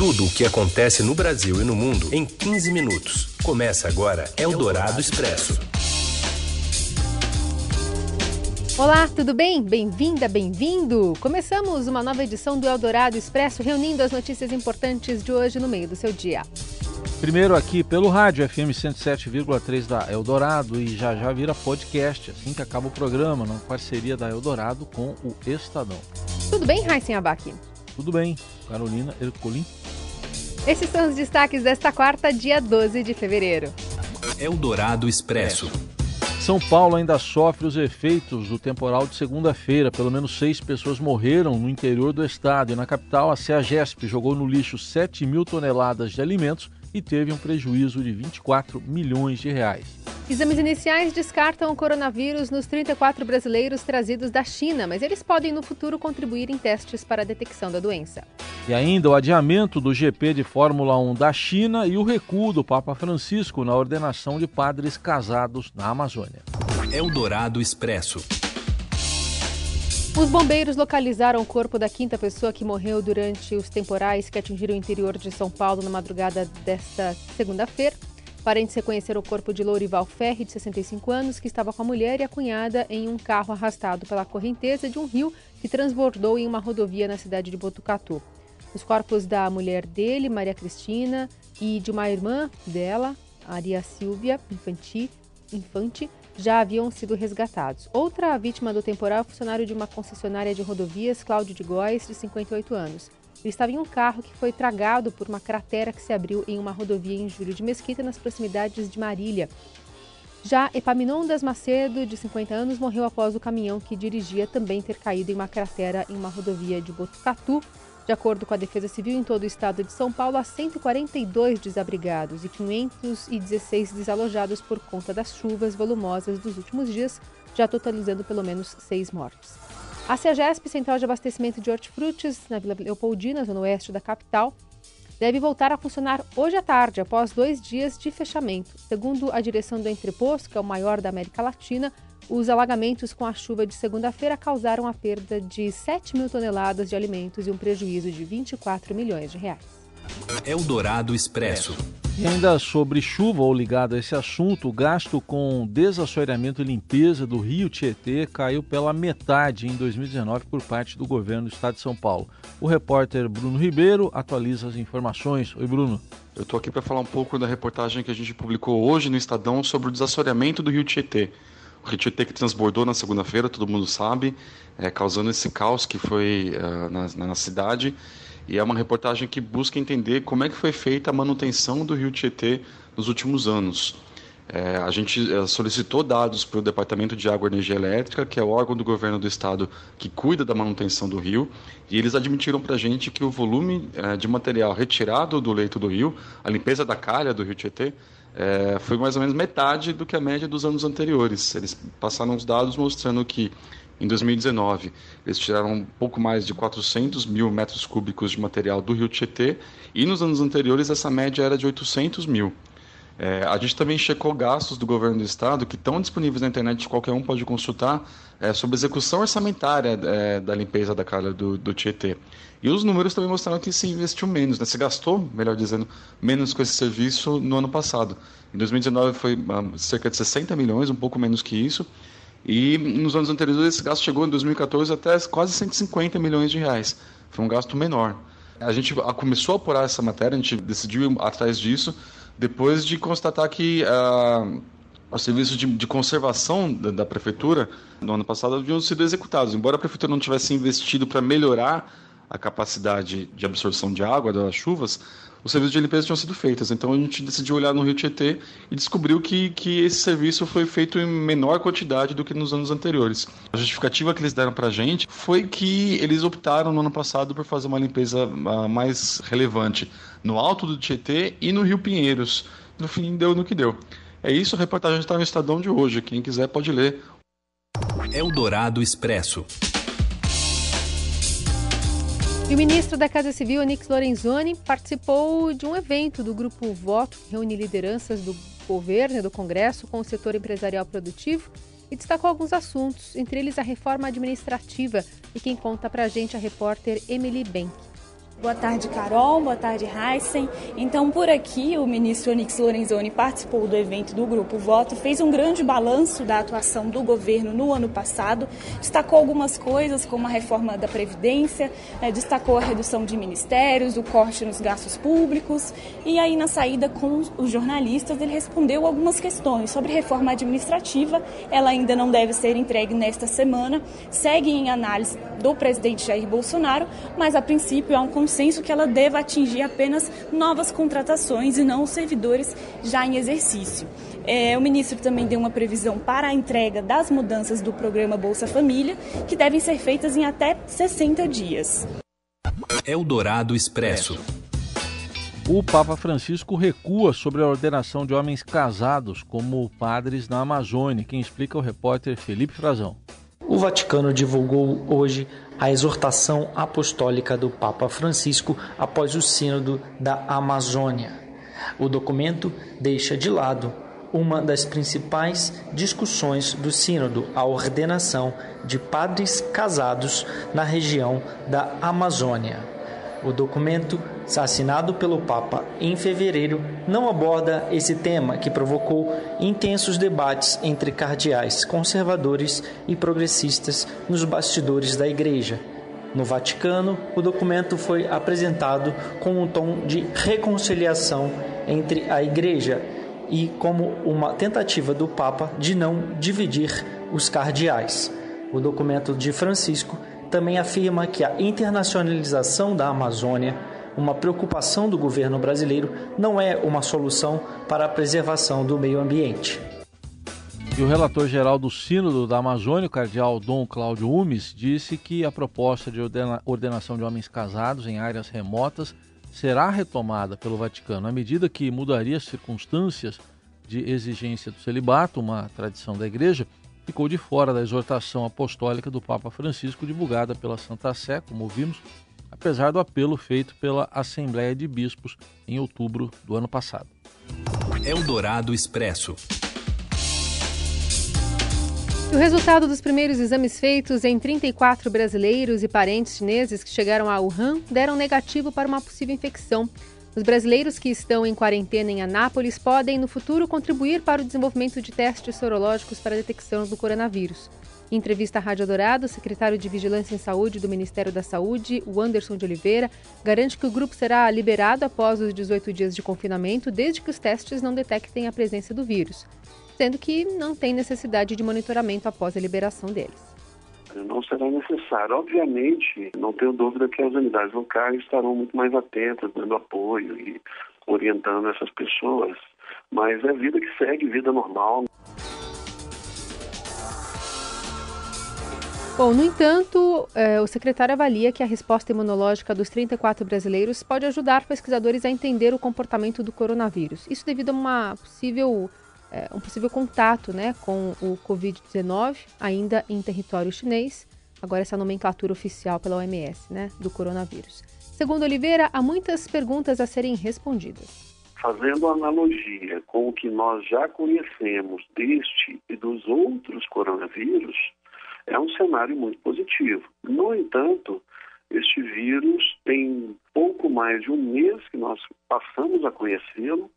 Tudo o que acontece no Brasil e no mundo em 15 minutos. Começa agora Eldorado Expresso. Olá, tudo bem? Bem-vinda, bem-vindo! Começamos uma nova edição do Eldorado Expresso, reunindo as notícias importantes de hoje no meio do seu dia. Primeiro aqui pelo rádio FM 107,3 da Eldorado e já já vira podcast, assim que acaba o programa, na parceria da Eldorado com o Estadão. Tudo bem, Raíssen Abac? Tudo bem, Carolina Ercolim. Esses são os destaques desta quarta, dia 12 de fevereiro. Eldorado Expresso. São Paulo ainda sofre os efeitos do temporal de segunda-feira. Pelo menos seis pessoas morreram no interior do estado. E na capital, a CEAGESP jogou no lixo 7 mil toneladas de alimentos e teve um prejuízo de 24 milhões de reais. Exames iniciais descartam o coronavírus nos 34 brasileiros trazidos da China, mas eles podem no futuro contribuir em testes para a detecção da doença. E ainda o adiamento do GP de Fórmula 1 da China e o recuo do Papa Francisco na ordenação de padres casados na Amazônia. Eldorado Expresso. Os bombeiros localizaram o corpo da quinta pessoa que morreu durante os temporais que atingiram o interior de São Paulo na madrugada desta segunda-feira. Parentes reconheceram o corpo de Lourival Ferri, de 65 anos, que estava com a mulher e a cunhada em um carro arrastado pela correnteza de um rio que transbordou em uma rodovia na cidade de Botucatu. Os corpos da mulher dele, Maria Cristina, e de uma irmã dela, Maria Silvia Infanti, Infante, já haviam sido resgatados. Outra vítima do temporal é o funcionário de uma concessionária de rodovias, Cláudio de Góes, de 58 anos. Ele estava em um carro que foi tragado por uma cratera que se abriu em uma rodovia em Júlio de Mesquita, nas proximidades de Marília. Já Epaminondas Macedo, de 50 anos, morreu após o caminhão que dirigia também ter caído em uma cratera em uma rodovia de Botucatu, de acordo com a Defesa Civil, em todo o estado de São Paulo, há 142 desabrigados e 516 desalojados por conta das chuvas volumosas dos últimos dias, já totalizando pelo menos seis mortes. A CEAGESP, Central de Abastecimento de Hortifrutis, na Vila Leopoldina, zona oeste da capital, deve voltar a funcionar hoje à tarde, após dois dias de fechamento. Segundo a direção do entreposto, que é o maior da América Latina, os alagamentos com a chuva de segunda-feira causaram a perda de 7 mil toneladas de alimentos e um prejuízo de 24 milhões de reais. Eldorado Expresso. E ainda sobre chuva ou ligado a esse assunto, o gasto com desassoreamento e limpeza do rio Tietê caiu pela metade em 2019 por parte do governo do estado de São Paulo. O repórter Bruno Ribeiro atualiza as informações. Oi, Bruno. Eu estou aqui para falar um pouco da reportagem que a gente publicou hoje no Estadão sobre o desassoreamento do rio Tietê. O Rio Tietê que transbordou na segunda-feira, todo mundo sabe, é, causando esse caos que foi uh, na, na cidade. E é uma reportagem que busca entender como é que foi feita a manutenção do Rio Tietê nos últimos anos. É, a gente é, solicitou dados para o Departamento de Água e Energia Elétrica, que é o órgão do governo do estado que cuida da manutenção do rio, e eles admitiram para a gente que o volume é, de material retirado do leito do rio, a limpeza da calha do Rio Tietê, é, foi mais ou menos metade do que a média dos anos anteriores. Eles passaram os dados mostrando que em 2019 eles tiraram um pouco mais de 400 mil metros cúbicos de material do Rio Tietê e nos anos anteriores essa média era de 800 mil. É, a gente também checou gastos do governo do estado que estão disponíveis na internet, qualquer um pode consultar, é, sobre execução orçamentária é, da limpeza da calha do, do Tietê. E os números também mostraram que se investiu menos, né? se gastou, melhor dizendo, menos com esse serviço no ano passado. Em 2019 foi um, cerca de 60 milhões, um pouco menos que isso, e nos anos anteriores esse gasto chegou em 2014 até quase 150 milhões de reais. Foi um gasto menor. A gente começou a apurar essa matéria, a gente decidiu ir atrás disso, depois de constatar que uh, os serviços de, de conservação da, da, prefeitura no ano passado haviam sido executados. Embora a prefeitura não tivesse investido para melhorar a capacidade de absorção de água das chuvas, os serviços de limpeza tinham sido feitos. Então a gente decidiu olhar no Rio Tietê e descobriu que, que esse serviço foi feito em menor quantidade do que nos anos anteriores. A justificativa que eles deram para a gente foi que eles optaram no ano passado por fazer uma limpeza uh, mais relevante no alto do Tietê e no Rio Pinheiros. No fim, deu no que deu. É isso, a reportagem está no Estadão de hoje. Quem quiser pode ler. Eldorado Expresso. E o ministro da Casa Civil, Onix Lorenzoni, participou de um evento do Grupo Voto, que reúne lideranças do governo e do Congresso com o setor empresarial produtivo e destacou alguns assuntos, entre eles a reforma administrativa. E quem conta para a gente é a repórter Emily Bank. Boa tarde, Carol. Boa tarde, Heisen. Então, por aqui, o ministro Onix Lorenzoni participou do evento do Grupo Voto, fez um grande balanço da atuação do governo no ano passado, destacou algumas coisas, como a reforma da Previdência, né, destacou a redução de ministérios, o corte nos gastos públicos, e aí, na saída com os jornalistas, ele respondeu algumas questões sobre reforma administrativa. Ela ainda não deve ser entregue nesta semana, segue em análise do presidente Jair Bolsonaro, mas a princípio há um consenso que ela deva atingir apenas novas contratações e não os servidores já em exercício. É, o ministro também deu uma previsão para a entrega das mudanças do programa Bolsa Família, que devem ser feitas em até 60 dias. Eldorado Expresso. O Papa Francisco recua sobre a ordenação de homens casados como padres na Amazônia. Quem explica é o repórter Felipe Frazão. O Vaticano divulgou hoje a exortação apostólica do Papa Francisco após o Sínodo da Amazônia. O documento deixa de lado uma das principais discussões do Sínodo, a ordenação de padres casados na região da Amazônia. O documento, assinado pelo Papa em fevereiro, não aborda esse tema que provocou intensos debates entre cardeais conservadores e progressistas nos bastidores da Igreja. No Vaticano, o documento foi apresentado com um tom de reconciliação entre a Igreja e como uma tentativa do Papa de não dividir os cardeais. O documento de Francisco também afirma que a internacionalização da Amazônia, uma preocupação do governo brasileiro, não é uma solução para a preservação do meio ambiente. E o relator geral do Sínodo da Amazônia, o cardeal Dom Cláudio Umes, disse que a proposta de ordenação de homens casados em áreas remotas será retomada pelo Vaticano à medida que mudaria as circunstâncias de exigência do celibato, uma tradição da Igreja, ficou de fora da exortação apostólica do Papa Francisco divulgada pela Santa Sé, como vimos, apesar do apelo feito pela Assembleia de Bispos em outubro do ano passado. Eldorado Expresso. O resultado dos primeiros exames feitos em 34 brasileiros e parentes chineses que chegaram a Wuhan deram negativo para uma possível infecção. Os brasileiros que estão em quarentena em Anápolis podem, no futuro, contribuir para o desenvolvimento de testes sorológicos para a detecção do coronavírus. Em entrevista à Rádio Dourado, o secretário de Vigilância em Saúde do Ministério da Saúde, o Anderson de Oliveira, garante que o grupo será liberado após os 18 dias de confinamento, desde que os testes não detectem a presença do vírus, sendo que não tem necessidade de monitoramento após a liberação deles não será necessário. Obviamente, não tenho dúvida que as unidades locais estarão muito mais atentas, dando apoio e orientando essas pessoas, mas é vida que segue, vida normal. Bom, no entanto, eh, o secretário avalia que a resposta imunológica dos 34 brasileiros pode ajudar pesquisadores a entender o comportamento do coronavírus. Isso devido a uma possível é, um possível contato né, com o Covid-19, ainda em território chinês. Agora, essa nomenclatura oficial pela OMS né, do coronavírus. Segundo Oliveira, há muitas perguntas a serem respondidas. Fazendo analogia com o que nós já conhecemos deste e dos outros coronavírus, é um cenário muito positivo. No entanto, este vírus tem pouco mais de um mês que nós passamos a conhecê-lo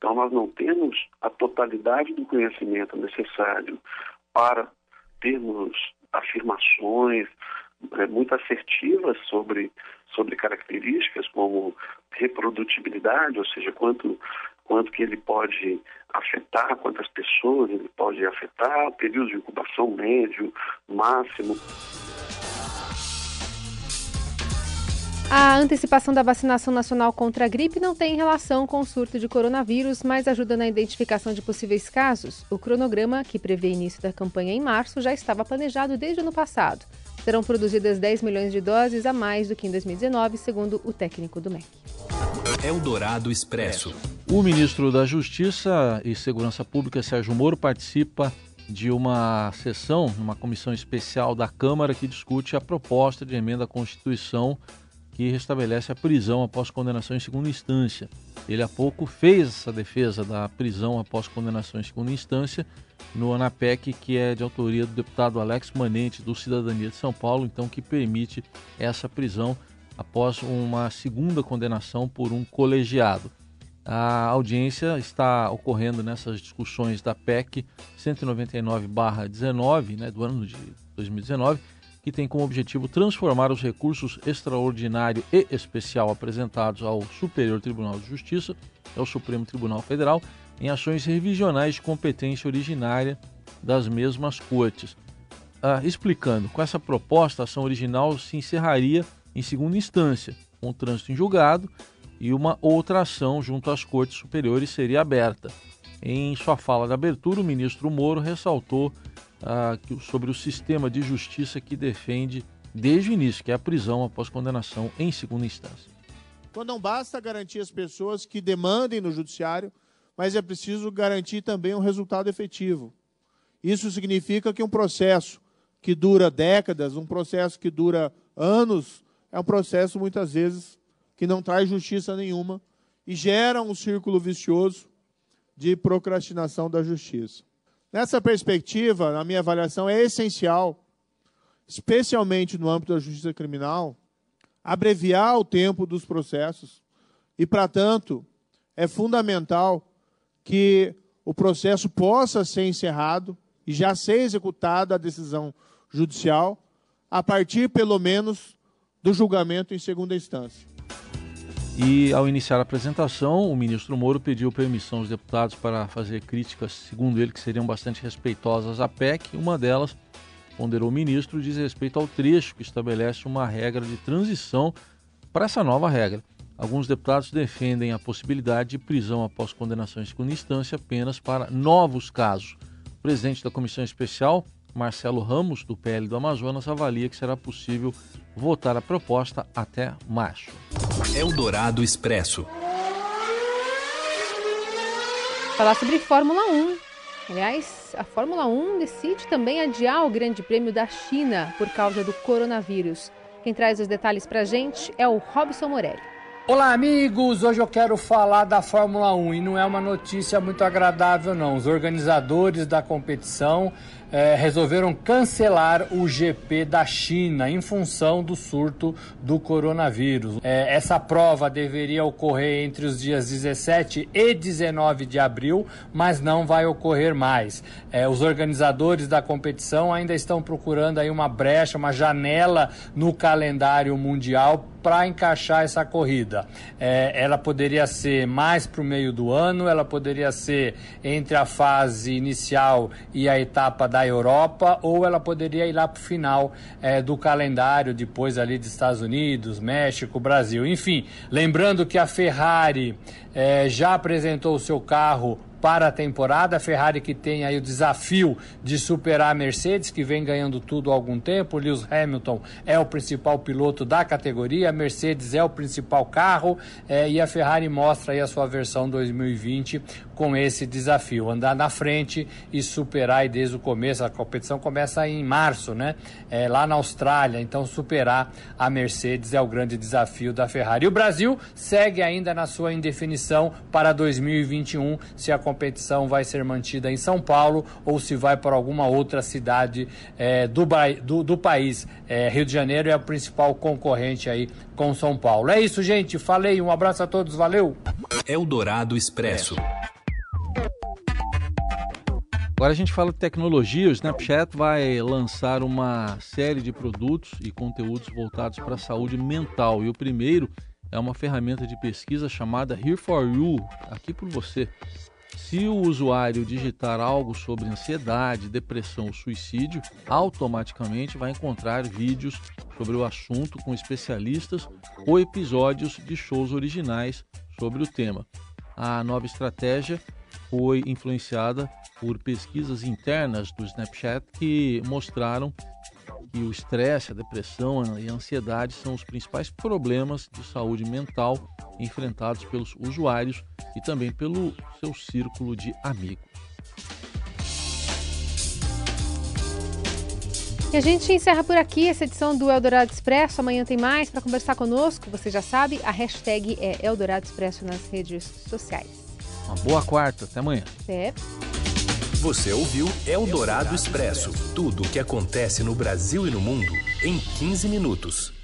então, nós não temos a totalidade do conhecimento necessário para termos afirmações é, muito assertivas sobre, sobre características como reprodutibilidade, ou seja, quanto, quanto que ele pode afetar, quantas pessoas ele pode afetar, período de incubação médio, máximo. A antecipação da vacinação nacional contra a gripe não tem relação com o surto de coronavírus, mas ajuda na identificação de possíveis casos. O cronograma, que prevê início da campanha em março, já estava planejado desde o ano passado. Serão produzidas 10 milhões de doses a mais do que em 2019, segundo o técnico do MEC. Eldorado Expresso. O ministro da Justiça e Segurança Pública, Sérgio Moro, participa de uma sessão, uma comissão especial da Câmara que discute a proposta de emenda à Constituição que restabelece a prisão após condenação em segunda instância. Ele há pouco fez essa defesa da prisão após condenação em segunda instância no ANAPEC, que é de autoria do deputado Alex Manente, do Cidadania de São Paulo, então que permite essa prisão após uma segunda condenação por um colegiado. A audiência está ocorrendo nessas discussões da PEC 199-19, né, do ano de 2019, que tem como objetivo transformar os recursos extraordinário e especial apresentados ao Superior Tribunal de Justiça, ao Supremo Tribunal Federal, em ações revisionais de competência originária das mesmas cortes. Ah, explicando, com essa proposta, a ação original se encerraria em segunda instância, com trânsito em julgado, e uma outra ação junto às cortes superiores seria aberta. Em sua fala de abertura, o ministro Moro ressaltou ah, sobre o sistema de justiça que defende desde o início, que é a prisão após condenação em segunda instância. Então não basta garantir as pessoas que demandem no judiciário, mas é preciso garantir também um resultado efetivo. Isso significa que um processo que dura décadas, um processo que dura anos, é um processo muitas vezes que não traz justiça nenhuma e gera um círculo vicioso de procrastinação da justiça. Nessa perspectiva, na minha avaliação, é essencial, especialmente no âmbito da justiça criminal, abreviar o tempo dos processos e, para tanto, é fundamental que o processo possa ser encerrado e já ser executada a decisão judicial a partir, pelo menos, do julgamento em segunda instância. E ao iniciar a apresentação, o ministro Moro pediu permissão aos deputados para fazer críticas, segundo ele, que seriam bastante respeitosas à PEC. Uma delas, ponderou o ministro, diz respeito ao trecho que estabelece uma regra de transição para essa nova regra. Alguns deputados defendem a possibilidade de prisão após condenação em segunda instância apenas para novos casos. O presidente da comissão especial, Marcelo Ramos, do PL do Amazonas, avalia que será possível votar a proposta até março. Eldorado Expresso. Falar sobre Fórmula 1. Aliás, a Fórmula 1 decide também adiar o Grande Prêmio da China por causa do coronavírus. Quem traz os detalhes para a gente é o Robson Morelli. Olá, amigos! Hoje eu quero falar da Fórmula 1 e não é uma notícia muito agradável, não. Os organizadores da competição é, resolveram cancelar o GP da China em função do surto do coronavírus. É, essa prova deveria ocorrer entre os dias 17 e 19 de abril, mas não vai ocorrer mais. É, os organizadores da competição ainda estão procurando aí uma brecha, uma janela no calendário mundial para encaixar essa corrida. É, ela poderia ser mais para o meio do ano, ela poderia ser entre a fase inicial e a etapa da Europa, ou ela poderia ir lá para o final é, do calendário, depois ali dos Estados Unidos, México, Brasil. Enfim, lembrando que a Ferrari é, já apresentou o seu carro para a temporada. A Ferrari que tem aí o desafio de superar a Mercedes, que vem ganhando tudo há algum tempo. Lewis Hamilton é o principal piloto da categoria, a Mercedes é o principal carro é, e a Ferrari mostra aí a sua versão 2020 com esse desafio, andar na frente e superar desde o começo. A competição começa em março, né? É, lá na Austrália, então superar a Mercedes é o grande desafio da Ferrari. E o Brasil segue ainda na sua indefinição para 2021 se a competição vai ser mantida em São Paulo ou se vai para alguma outra cidade é, do, do, do, país. É, Rio de Janeiro é o principal concorrente aí com São Paulo. É isso, gente. Falei. Um abraço a todos. Valeu. Eldorado Expresso. Agora a gente fala de tecnologia. O Snapchat vai lançar uma série de produtos e conteúdos voltados para a saúde mental. E o primeiro é uma ferramenta de pesquisa chamada Here for You, aqui por você. Se o usuário digitar algo sobre ansiedade, depressão ou suicídio, automaticamente vai encontrar vídeos sobre o assunto com especialistas ou episódios de shows originais sobre o tema. A nova estratégia foi influenciada por pesquisas internas do Snapchat que mostraram que o estresse, a depressão e a ansiedade são os principais problemas de saúde mental enfrentados pelos usuários e também pelo seu círculo de amigos. E a gente encerra por aqui essa edição do Eldorado Expresso. Amanhã tem mais para conversar conosco. Você já sabe, a hashtag é Eldorado Expresso nas redes sociais. Uma boa quarta, até amanhã. Até. Você ouviu Eldorado Expresso tudo o que acontece no Brasil e no mundo em 15 minutos.